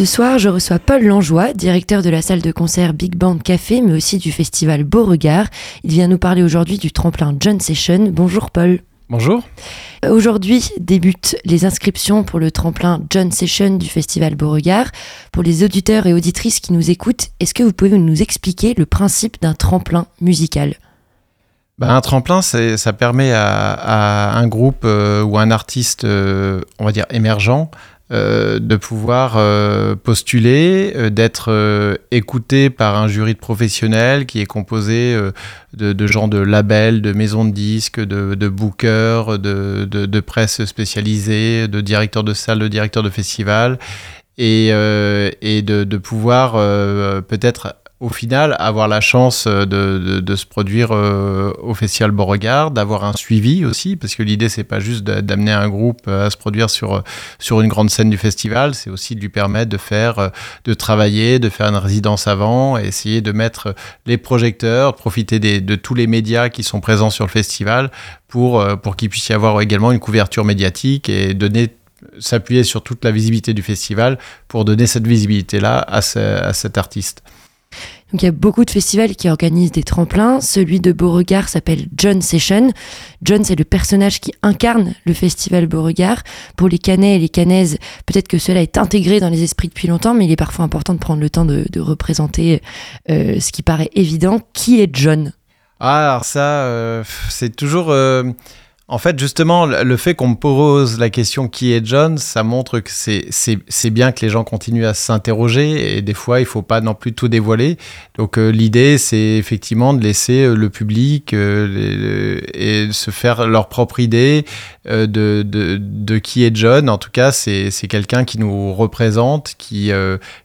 Ce soir, je reçois Paul Langeois, directeur de la salle de concert Big Band Café, mais aussi du festival Beauregard. Il vient nous parler aujourd'hui du tremplin John Session. Bonjour Paul. Bonjour. Aujourd'hui débutent les inscriptions pour le tremplin John Session du Festival Beauregard. Pour les auditeurs et auditrices qui nous écoutent, est-ce que vous pouvez nous expliquer le principe d'un tremplin musical? Ben, un tremplin, ça permet à, un groupe euh, ou un artiste, euh, on va dire émergent, euh, de pouvoir euh, postuler, euh, d'être écouté par un jury de professionnels qui est composé de, gens de labels, de maisons de disques, de, de bookers, de, de, presse spécialisée, de directeurs de salles, de directeurs de festivals, et, et de, pouvoir peut-être au final, avoir la chance euh, de, se produire euh, au Festival Beauregard, d'avoir un suivi aussi, parce que l'idée, c'est pas juste d'amener un groupe euh, à se produire sur, une grande scène du festival, c'est aussi de lui permettre de faire, de travailler, de faire une résidence avant, essayer de mettre les projecteurs, profiter de tous les médias qui sont présents sur le festival pour, qu'il puisse y avoir également une couverture médiatique et donner s'appuyer sur toute la visibilité du festival pour donner cette visibilité-là à cet artiste. Donc il y a beaucoup de festivals qui organisent des tremplins. Celui de Beauregard s'appelle John Session. John, c'est le personnage qui incarne le festival Beauregard. Pour les Canets et les Canaises, peut-être que cela est intégré dans les esprits depuis longtemps, mais il est parfois important de prendre le temps de, représenter euh, ce qui paraît évident. Qui est John? Ah, alors ça, euh, c'est toujours... Euh, en fait, justement, le fait qu'on me pose la question qui est John, ça montre que c'est bien que les gens continuent à s'interroger et des fois, il faut pas non plus tout dévoiler. Donc, euh, l'idée, c'est effectivement de laisser euh, le public euh, et se faire leur propre idée de, de, de, qui est John. En tout cas, c'est quelqu'un qui nous représente, qui,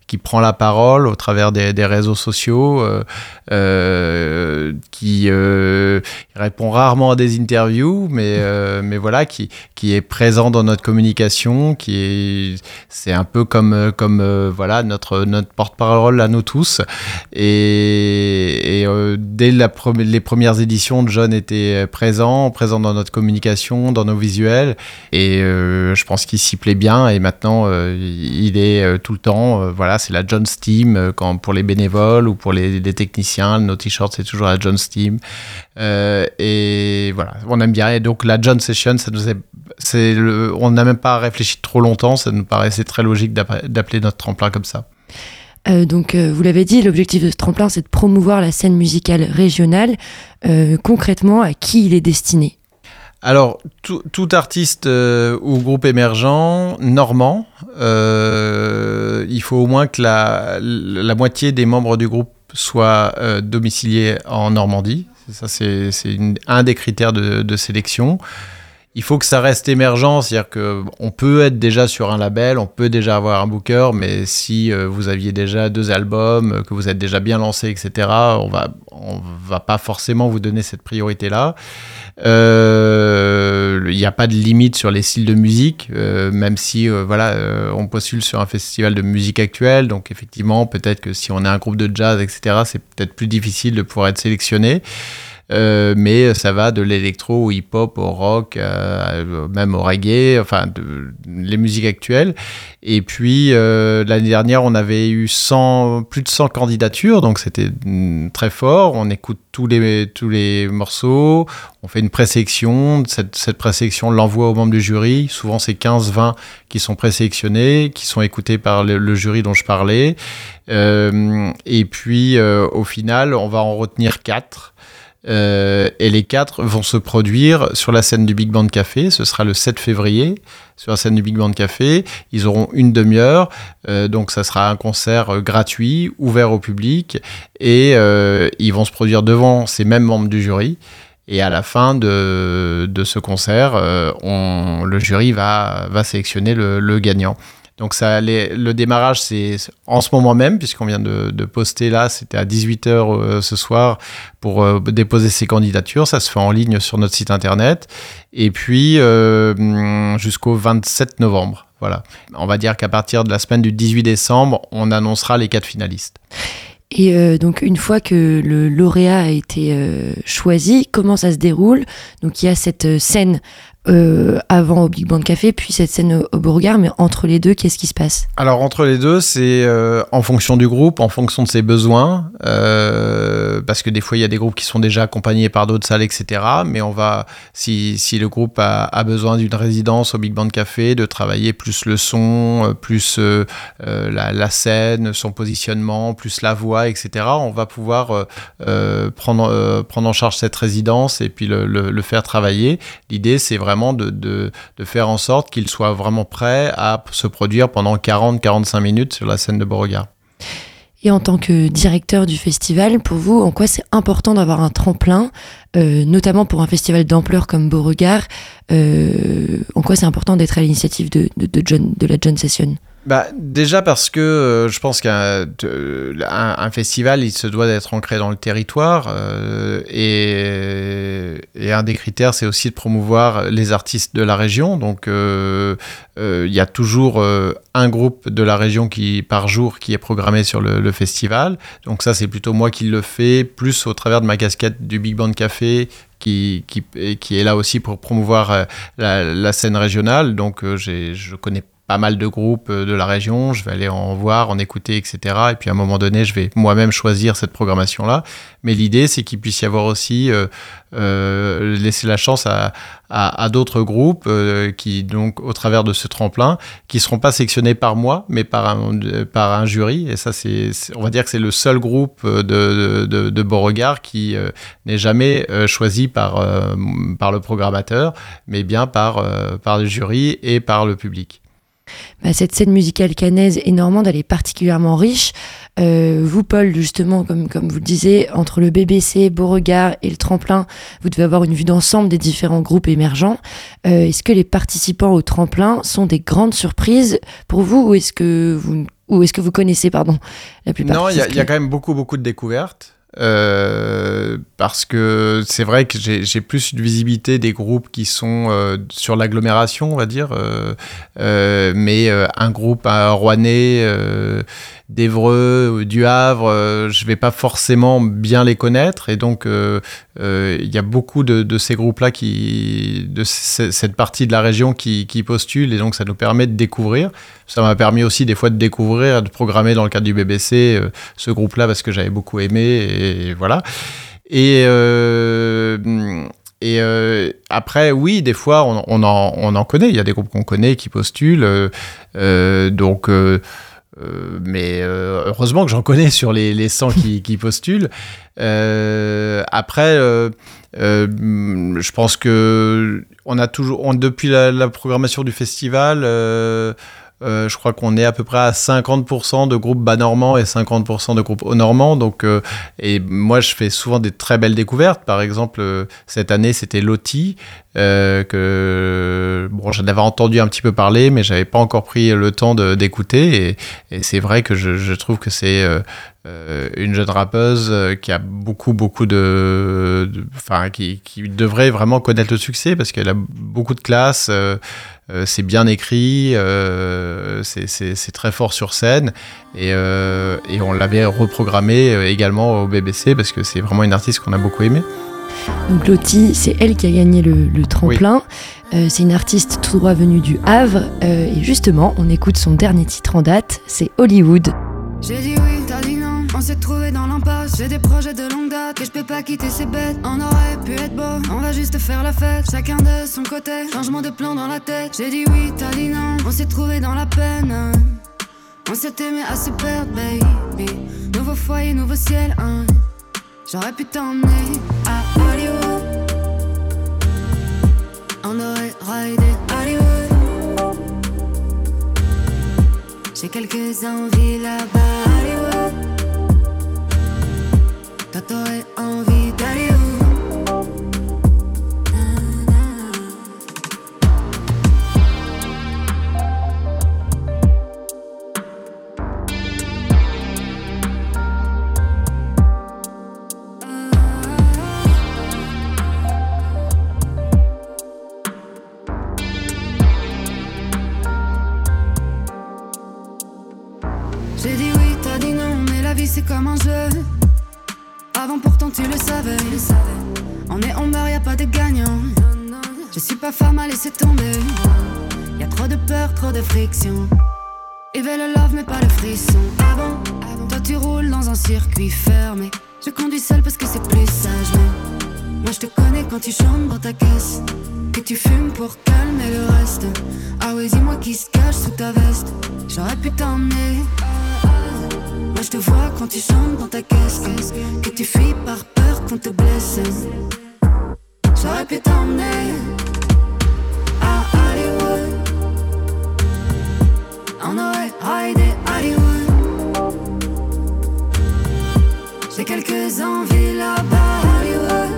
qui prend la parole au travers des, des réseaux sociaux, euh, euh, qui euh, répond rarement à des interviews, mais, euh, mais voilà, qui, qui est présent dans notre communication, qui est, c'est un peu comme, comme euh, voilà, notre, notre porte-parole à nous tous. Et, dès la les premières éditions, John était présent, présent dans notre communication, dans nos visuels, et je pense qu'il s'y plaît bien, et maintenant, il est tout le temps, voilà, c'est la John Steam euh, pour les bénévoles ou pour les, techniciens. Nos t-shirts, c'est toujours la John Steam. Euh, et voilà, on aime bien. Et donc, la John Session, ça nous est, on n'a même pas réfléchi trop longtemps. Ça nous paraissait très logique d'appeler notre tremplin comme ça. Euh, donc, vous l'avez dit, l'objectif de ce tremplin, c'est de promouvoir la scène musicale régionale. concrètement, à qui il est destiné? Alors, tout, artiste euh, ou groupe émergent normand, euh, il faut au moins que la, moitié des membres du groupe soient euh, domiciliés en Normandie. Ça, c'est un des critères de sélection il faut que ça reste émergent, c'est-à-dire qu'on peut être déjà sur un label, on peut déjà avoir un booker, mais si euh, vous aviez déjà deux albums, que vous êtes déjà bien lancé, etc., on va, on va pas forcément vous donner cette priorité-là. Euh, il n'y a pas de limite sur les styles de musique, euh, même si voilà, on postule sur un festival de musique actuelle, donc effectivement, peut-être que si on est un groupe de jazz, etc., c'est peut-être plus difficile de pouvoir être sélectionné. Euh, mais ça va de l'électro au hip-hop au rock, euh, même au reggae, enfin de, les musiques actuelles. Et puis euh, l'année dernière, on avait eu 100, plus de 100 candidatures, donc c'était mm, très fort. On écoute tous les, tous les morceaux, on fait une présélection. Cette, cette présélection, on l'envoie aux membres du jury. Souvent, c'est 15-20 qui sont présélectionnés, qui sont écoutés par le, le jury dont je parlais. et puis, au final, on va en retenir 4 euh, et les quatre vont se produire sur la scène du Big Band Café. Ce sera le 7 février sur la scène du Big Band Café. Ils auront une demi-heure, euh, donc ça sera un concert euh, gratuit, ouvert au public, et ils vont se produire devant ces mêmes membres du jury. Et à la fin de, ce concert, on, le jury va, sélectionner le, le gagnant. Donc ça, le démarrage, c'est en ce moment même, puisqu'on vient de, poster là, c'était à 18h euh, ce soir pour euh, déposer ses candidatures. Ça se fait en ligne sur notre site internet. Et puis euh, jusqu'au 27 novembre. Voilà. On va dire qu'à partir de la semaine du 18 décembre, on annoncera les quatre finalistes. Et donc une fois que le lauréat a été choisi, comment ça se déroule? Donc il y a cette scène euh, avant au Big Band Café, puis cette scène au, Beauregard. Mais entre les deux, qu'est-ce qui se passe Alors entre les deux, c'est euh, en fonction du groupe, en fonction de ses besoins, euh, parce que des fois il y a des groupes qui sont déjà accompagnés par d'autres salles, etc. Mais on va, si, si le groupe a, besoin d'une résidence au Big Band Café, de travailler plus le son, plus la, scène, son positionnement, plus la voix, etc. On va pouvoir prendre prendre en charge cette résidence et puis le faire travailler. L'idée c'est vraiment de, faire en sorte qu'il soit vraiment prêt à se produire pendant 40-45 minutes sur la scène de Beauregard. Et en tant que directeur du festival, pour vous, en quoi c'est important d'avoir un tremplin, euh, notamment pour un festival d'ampleur comme Beauregard euh, En quoi c'est important d'être à l'initiative de, de la John Session? Bah, déjà parce que euh, je pense qu'un un, festival, il se doit d'être ancré dans le territoire euh, et, un des critères, c'est aussi de promouvoir les artistes de la région. Donc, euh, il y a toujours un groupe de la région qui par jour qui est programmé sur le, festival. Donc ça, c'est plutôt moi qui le fais, plus au travers de ma casquette du Big Band Café qui, qui, qui, est là aussi pour promouvoir la, la scène régionale. Donc je connais pas mal de groupes euh, de la région, je vais aller en voir, en écouter, etc. Et puis à un moment donné, je vais moi-même choisir cette programmation-là. Mais l'idée, c'est qu'il puisse y avoir aussi euh, euh, laisser la chance à, à, d'autres groupes euh, qui, donc, au travers de ce tremplin, qui seront pas sélectionnés par moi, mais par un, par un jury. Et ça, c'est, on va dire que c'est le seul groupe de, de, de, Beauregard qui n'est jamais choisi par, par le programmateur, mais bien par, par le jury et par le public. Bah, cette scène musicale canaise et normande, elle est particulièrement riche. Euh, vous, Paul, justement, comme, comme vous le disiez, entre le BBC, Beauregard et le tremplin, vous devez avoir une vue d'ensemble des différents groupes émergents. Euh, est-ce que les participants au tremplin sont des grandes surprises pour vous ou est-ce que vous, ou est-ce que vous connaissez pardon, la plupart Non, il y, y, a quand même beaucoup, beaucoup de découvertes. Euh, parce que c'est vrai que j'ai plus de visibilité des groupes qui sont euh, sur l'agglomération, on va dire, euh, mais un groupe à Rouennais d'Evreux, du Havre, euh, je vais pas forcément bien les connaître. Et donc, euh, euh, il y a beaucoup de, ces groupes-là, qui, de cette partie de la région qui, qui postulent. Et donc, ça nous permet de découvrir. Ça m'a permis aussi des fois de découvrir, de programmer dans le cadre du BBC ce groupe-là parce que j'avais beaucoup aimé. Et voilà. Et. Et après, oui, des fois, on, en, on, en, connaît. Il y a des groupes qu'on connaît qui postulent. donc, euh, mais euh, heureusement que j'en connais sur les, les 100 qui, qui postulent. Euh, après, je pense que on a toujours, depuis la, la programmation du festival, euh, je crois qu'on est à peu près à 50% de groupes bas normands et 50% de groupes haut normands. Donc, euh, et moi, je fais souvent des très belles découvertes. Par exemple, euh, cette année, c'était Loti, que bon, j'en avais entendu un petit peu parler, mais j'avais pas encore pris le temps d'écouter. Et, et c'est vrai que je, je trouve que c'est une jeune rappeuse qui a beaucoup, beaucoup de. Enfin, qui, qui, devrait vraiment connaître le succès parce qu'elle a beaucoup de classe. Euh, c'est bien écrit, euh, c'est très fort sur scène et, euh, et on l'avait reprogrammé également au BBC parce que c'est vraiment une artiste qu'on a beaucoup aimé. Donc Lottie, c'est elle qui a gagné le, tremplin. c'est une artiste tout droit venue du Havre. et justement, on écoute son dernier titre en date, c'est Hollywood. J'ai dit oui, s'est trouvé dans l'impasse. J'ai des projets de longue date et je peux pas quitter ces bêtes. On aurait pu être beau, on va juste faire la fête. Chacun de son côté, changement de plan dans la tête. J'ai dit oui, t'as dit non. On s'est trouvé dans la peine. On s'est aimé à se perdre, baby. Nouveau foyer, nouveau ciel, hein. J'aurais pu t'emmener à Hollywood. On aurait raidé Hollywood. J'ai quelques envies là-bas, Toi, envie tu le savais. On est en meurt, y a pas de gagnant. Je suis pas femme à laisser tomber. Y a trop de peur, trop de friction. Et le love, mais pas le frisson. Avant, avant, toi tu roules dans un circuit fermé. Je conduis seul parce que c'est plus sage. Mais moi je te connais quand tu chantes dans ta caisse. Que tu fumes pour calmer le reste. Ah ouais, dis-moi qui se cache sous ta veste. J'aurais pu t'emmener. Je te vois quand tu chantes dans ta caisse. Que tu fuis par peur qu'on te blesse. J'aurais pu t'emmener. À Hollywood. On aurait raidé Hollywood. J'ai quelques envies là-bas, Hollywood.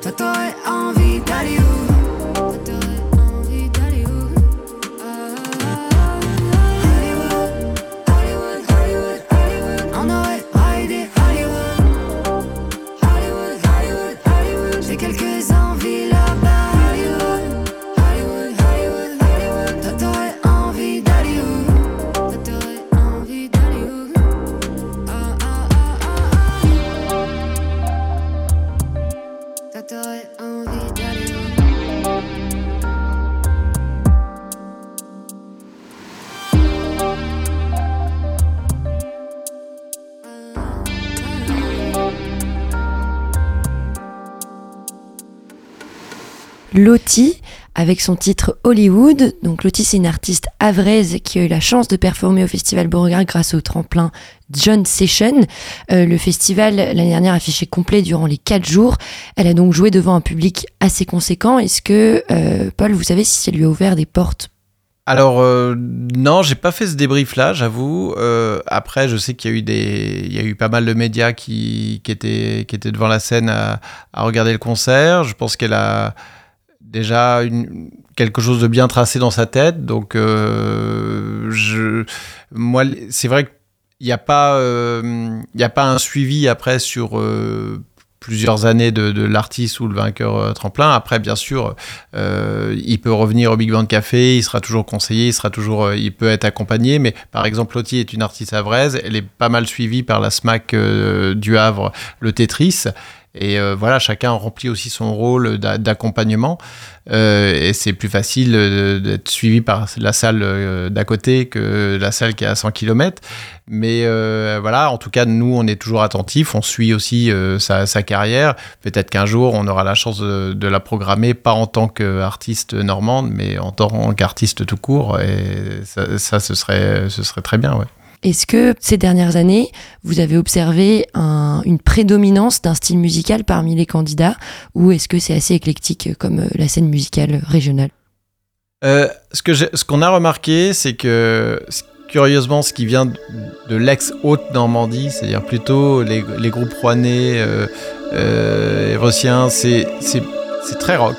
Toi, t'aurais envie d'aller Lottie avec son titre Hollywood. Donc Lottie c'est une artiste avraise qui a eu la chance de performer au festival Beauregard grâce au tremplin John Session. Euh, le festival l'année dernière affiché complet durant les quatre jours. Elle a donc joué devant un public assez conséquent. Est-ce que euh, Paul, vous savez si ça lui a ouvert des portes? Alors euh, non, j'ai pas fait ce débrief là, j'avoue. Euh, après, je sais qu'il y a eu des, il y a eu pas mal de médias qui, étaient devant la scène à regarder le concert. Je pense qu'elle a déjà quelque chose de bien tracé dans sa tête. Donc, euh, je, moi, c'est vrai qu'il n'y a pas, euh, a pas un suivi après sur euh, plusieurs années de, de l'artiste ou le vainqueur euh, tremplin. Après, bien sûr, euh, il peut revenir au Big Band Café, il sera toujours conseillé, il sera toujours, euh, il peut être accompagné. Mais par exemple, Lottie est une artiste havraise, elle est pas mal suivie par la SMAC du Havre, le Tetris. Et euh, voilà, chacun remplit aussi son rôle d'a- d'accompagnement. Euh, et c'est plus facile euh, d'être suivi par la salle d'à côté que la salle qui est à 100 km. Mais voilà, en tout cas, nous, on est toujours attentifs. On suit aussi sa, carrière. Peut-être qu'un jour, on aura la chance de, de la programmer, pas en tant qu'artiste normande, mais en tant qu'artiste tout court. Et ça, ça, ce, serait, ce serait très bien, ouais. Est-ce que ces dernières années, vous avez observé un- une prédominance d'un style musical parmi les candidats ou est-ce que c'est assez éclectique comme euh, la scène musicale régionale? Euh, ce qu'on a remarqué, c'est que curieusement, ce qui vient de, l'ex-Haute-Normandie, c'est-à-dire plutôt les, groupes rouennais, euh, euh, c'est très rock.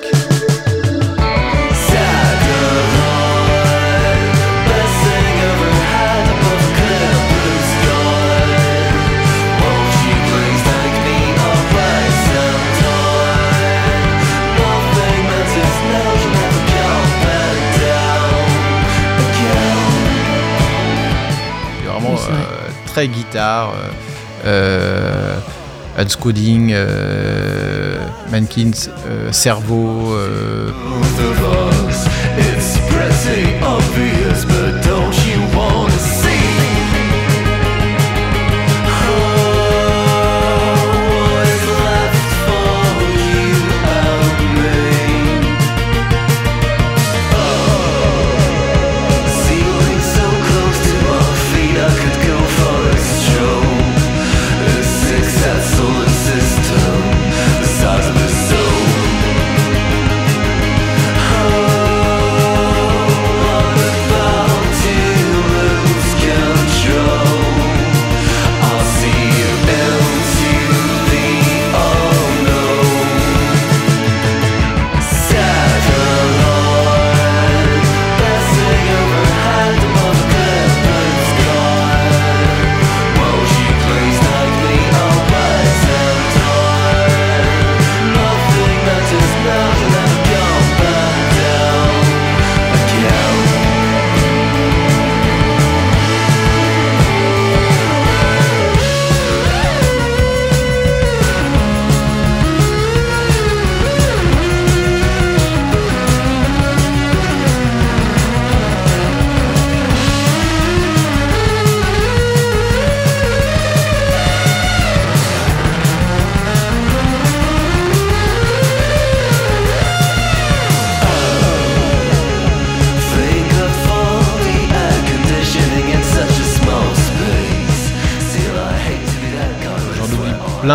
Euh, très guitare. Euh, euh, Unscooding, euh, Mankins, euh, Cerveau.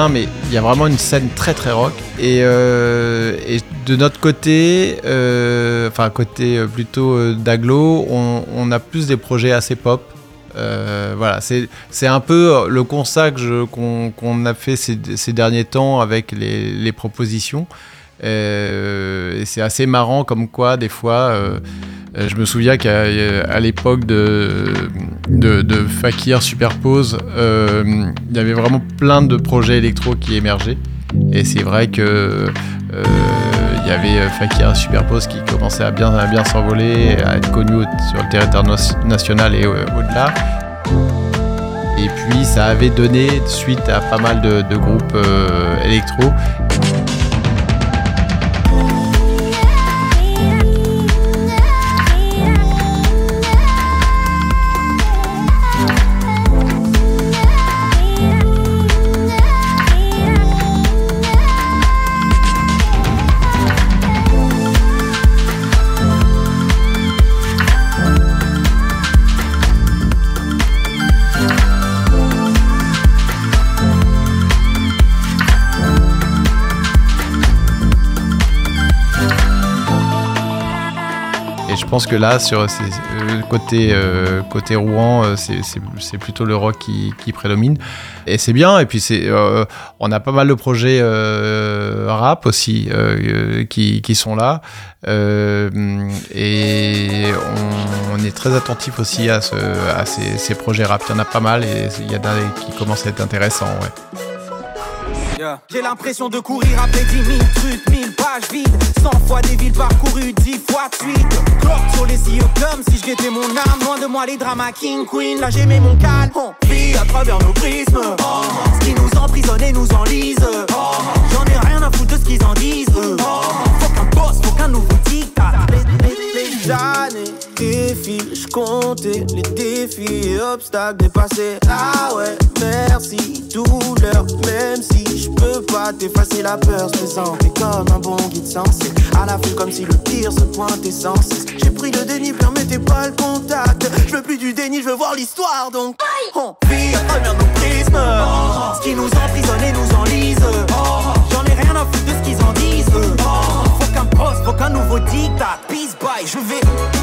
Mais il y a vraiment une scène très très rock. Et, et de notre côté, enfin côté plutôt d'aglo, on, a plus des projets assez pop. voilà, c'est un peu le constat qu'on a fait ces, derniers temps avec les propositions. Euh, et c'est assez marrant comme quoi, des fois, euh, euh, je me souviens qu'à l'époque de, Fakir Superpose, il y avait vraiment plein de projets électro qui émergeaient. Et c'est vrai que il y avait Fakir Superpose qui commençait à bien, s'envoler, à être connu sur le territoire national et au-delà. Et puis ça avait donné suite à pas mal de groupes électro. Pense que là, sur euh, côté, euh, côté Rouen, euh, c'est plutôt le rock qui, prédomine. Et c'est bien. Et puis, c'est on a pas mal de projets rap aussi qui, qui, sont là. et on, est très attentif aussi à, ce, à ces, ces, projets rap. Il y en a pas mal et il y en a qui commencent à être intéressants. J'ai l'impression de courir après 10 000 trucs, 1000 pages vides. 100 fois des villes parcourues, 10 fois de suite. Cloque sur les yeux comme si je guettais mon âme. Loin de moi les dramas King Queen, là j'aimais mon calme On vit à travers nos prismes. Ce qui nous emprisonne et nous enlise. J'en ai rien à foutre de ce qu'ils en disent. qu'un boss, faut qu'un nouveau dictat Les années défilent, je comptais les défis et obstacles dépassés Ah ouais, merci, douleur, même si je peux pas t'effacer la peur, je me comme un bon guide sensé. À la fin, comme si le pire se pointait sans cesse. J'ai pris le déni, permettez pas le contact. Je veux plus du déni, je veux voir l'histoire donc. On vit à travers nos prismes. Ce qui nous emprisonne et nous enlise. Poste, faut qu'un nouveau dictat. Peace bye, je vais.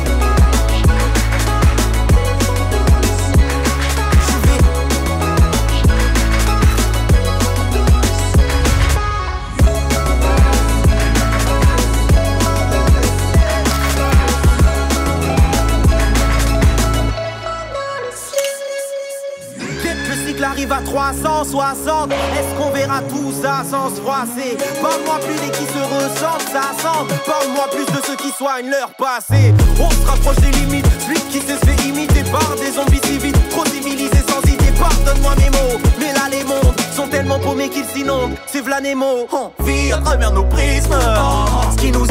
Arrive à 360 Est-ce qu'on verra tout ça sans se froisser? Parle-moi plus des qui se ressentent, ça semble. Parle-moi plus de ceux qui soignent leur passé. On se rapproche des limites, celui qui se fait imiter par des zombies civils Trop civilisés sans idée, pardonne-moi mes mots. Mais là les mondes sont tellement paumés qu'ils s'inondent. C'est v'là Nemo, on vit à travers nos prismes. Ce qui nous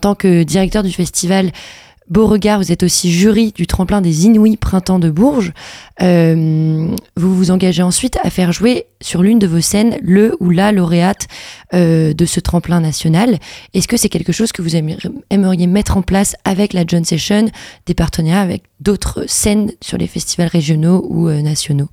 tant que directeur du festival Beauregard, vous êtes aussi jury du tremplin des Inouïs Printemps de Bourges. Euh, vous vous engagez ensuite à faire jouer sur l'une de vos scènes le ou la lauréate euh, de ce tremplin national. Est-ce que c'est quelque chose que vous aimeriez mettre en place avec la John Session, des partenariats avec d'autres scènes sur les festivals régionaux ou euh, nationaux?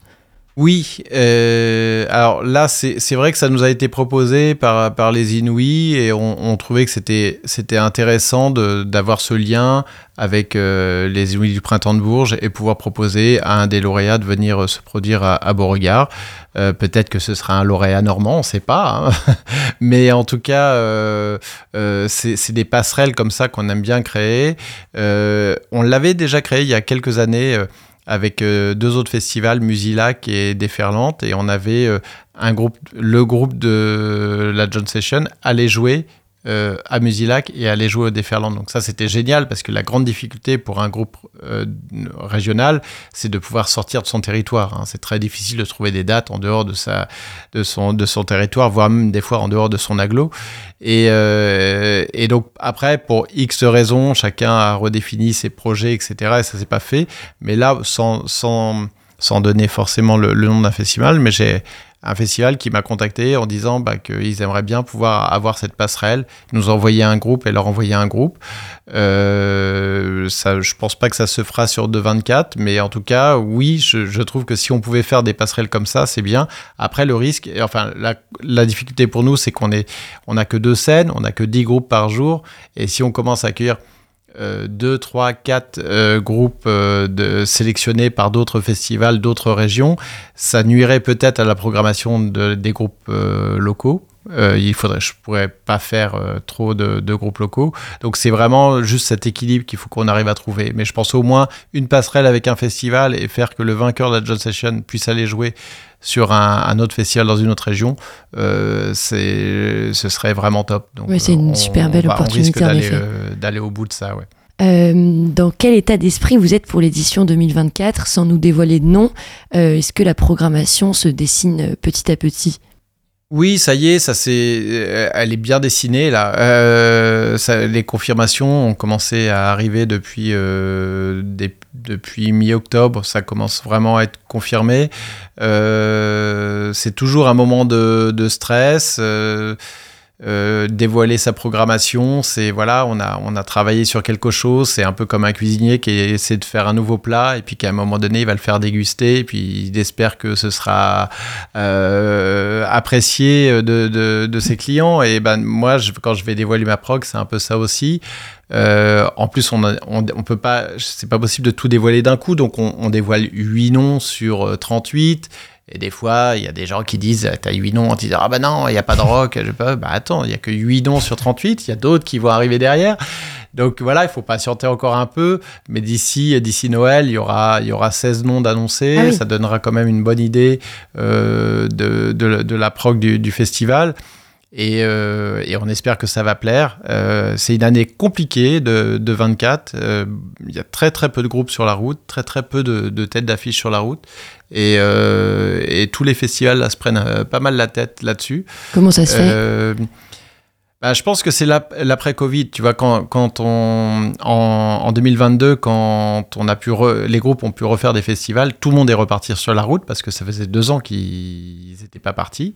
Oui, euh, alors là, c'est vrai que ça nous a été proposé par, les Inuits et on, trouvait que c'était intéressant d'avoir ce lien avec euh, les Inuits du Printemps de Bourges et pouvoir proposer à un des lauréats de venir se produire à, Beauregard. Euh, Peut-être que ce sera un lauréat normand, on ne sait pas. Hein. Mais en tout cas, euh, euh, c'est des passerelles comme ça qu'on aime bien créer. Euh, on l'avait déjà créé il y a quelques années avec euh, deux autres festivals, Musilac et Déferlante, et on avait euh, un groupe, le groupe de la John Session allait jouer euh, à Musilac et aller jouer au Déferland. Donc ça, c'était génial parce que la grande difficulté pour un groupe euh, régional, c'est de pouvoir sortir de son territoire. Hein. C'est très difficile de trouver des dates en dehors de, sa, de, son, de son territoire, voire même des fois en dehors de son aglo. Et, euh, donc après, pour X raisons, chacun a redéfini ses projets, etc. Et ça s'est pas fait. Mais là, sans, sans, sans donner forcément le, le nom d'un festival, mais j'ai un festival qui m'a contacté en disant bah, qu'ils aimeraient bien pouvoir avoir cette passerelle, nous envoyer un groupe et leur envoyer un groupe. Euh, ça, je pense pas que ça se fera sur 2.24, mais en tout cas, oui, je, trouve que si on pouvait faire des passerelles comme ça, c'est bien. Après, le risque, enfin, la, difficulté pour nous, c'est qu'on est, on que deux scènes, on n'a que 10 groupes par jour, et si on commence à accueillir 2, 3, 4 groupes euh, de, sélectionnés par d'autres festivals, d'autres régions, ça nuirait peut-être à la programmation de, des groupes euh, locaux. Euh, il faudrait, je pourrais pas faire euh, trop de, de, groupes locaux. Donc c'est vraiment juste cet équilibre qu'il faut qu'on arrive à trouver. Mais je pense au moins une passerelle avec un festival et faire que le vainqueur de la John Session puisse aller jouer sur un, un, autre festival dans une autre région, euh, ce serait vraiment top. Oui, c'est une on, super belle on va, opportunité d'aller au bout de ça. Ouais. Euh, dans quel état d'esprit vous êtes pour l'édition 2024 sans nous dévoiler de nom euh, Est-ce que la programmation se dessine petit à petit? Oui, ça y est, ça c'est, elle est bien dessinée là. Euh, les confirmations ont commencé à arriver depuis euh, depuis mi-octobre. Ça commence vraiment à être confirmé. Euh, c'est toujours un moment de, de stress. Euh, dévoiler sa programmation, c'est voilà, on a, on a travaillé sur quelque chose, c'est un peu comme un cuisinier qui essaie de faire un nouveau plat et puis qu'à un moment donné il va le faire déguster et puis il espère que ce sera euh, apprécié de, de, de, ses clients et ben moi je, quand je vais dévoiler ma prog c'est un peu ça aussi. Euh, en plus, on, a, on, peut pas, c'est pas possible de tout dévoiler d'un coup, donc on, on dévoile 8 noms sur 38. Et des fois, il y a des gens qui disent T'as 8 noms, te dit Ah bah non, il n'y a pas de rock. Je peux, bah attends, il n'y a que 8 noms sur 38, il y a d'autres qui vont arriver derrière. Donc voilà, il faut patienter encore un peu. Mais d'ici d'ici Noël, il y aura, il y aura 16 noms d'annoncés. Ah oui. Ça donnera quand même une bonne idée euh, de, de, de, la prog du, du festival. Et, euh, et, on espère que ça va plaire. Euh, c'est une année compliquée de, de 24. Euh, il y a très très peu de groupes sur la route, très très peu de, de têtes d'affiche sur la route. Et, et, tous les festivals là, se prennent pas mal la tête là-dessus. Comment ça se fait bah, je pense que c'est l'après-Covid. Tu vois, quand, quand on, en, en, 2022, quand on a pu re, les groupes ont pu refaire des festivals, tout le monde est reparti sur la route parce que ça faisait deux ans qu'ils n'étaient pas partis.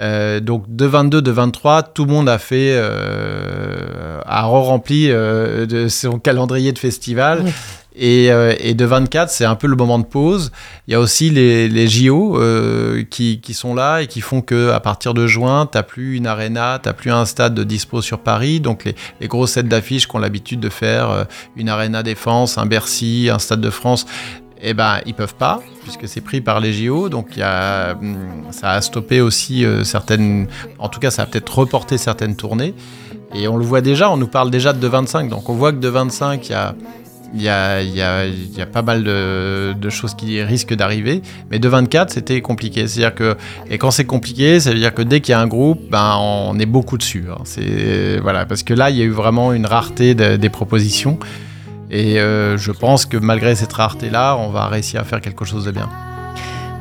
Euh, donc de 22, de 23, tout le monde a fait, euh, a re-rempli euh, de son calendrier de festival. Oui. Et, et, de 24, c'est un peu le moment de pause. Il y a aussi les, les JO qui, qui, sont là et qui font que à partir de juin, tu n'as plus une arena, tu n'as plus un stade de dispo sur Paris. Donc les, les gros sets d'affiches qu'on l'habitude de faire, une arena défense, un Bercy, un stade de France, eh ben, ils peuvent pas, puisque c'est pris par les JO. Donc, y a, ça a stoppé aussi euh, certaines. En tout cas, ça a peut-être reporté certaines tournées. Et on le voit déjà, on nous parle déjà de 2,25. Donc, on voit que de 25, il y a. Y, a, y a, pas mal de, choses qui risquent d'arriver, mais de 24 c'était compliqué. C'est-à-dire que et quand c'est compliqué, ça veut dire que dès qu'il y a un groupe, ben on est beaucoup dessus. Hein. C'est voilà parce que là il y a eu vraiment une rareté de, des propositions. Et euh, je pense que malgré cette rareté-là, on va réussir à faire quelque chose de bien.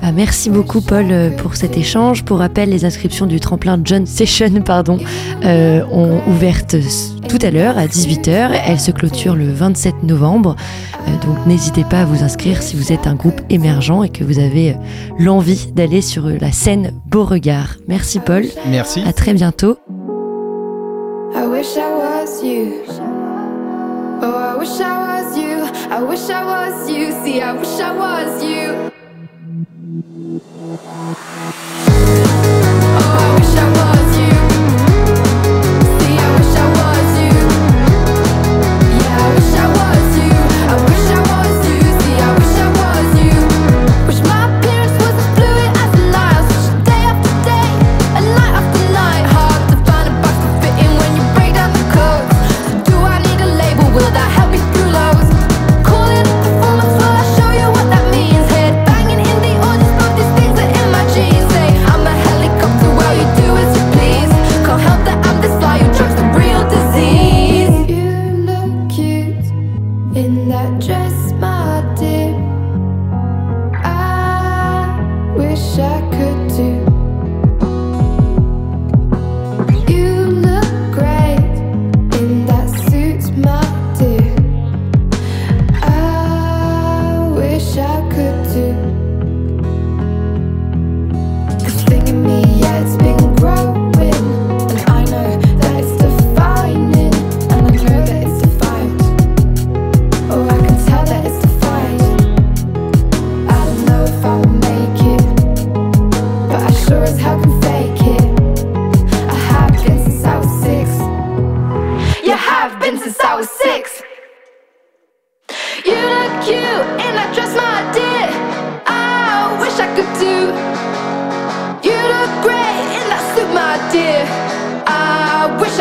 Bah, merci beaucoup Paul euh, pour cet échange. Pour rappel, les inscriptions du tremplin John Session pardon, euh, ont ouvertes tout à l'heure à 18h. Elles se clôturent le 27 novembre. Euh, donc n'hésitez pas à vous inscrire si vous êtes un groupe émergent et que vous avez l'envie d'aller sur la scène Beauregard. Merci Paul. Merci. À très bientôt. I wish I was you. Oh, I wish I was you. I wish I was you. See, I wish I was you.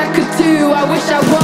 I could do, I wish I would.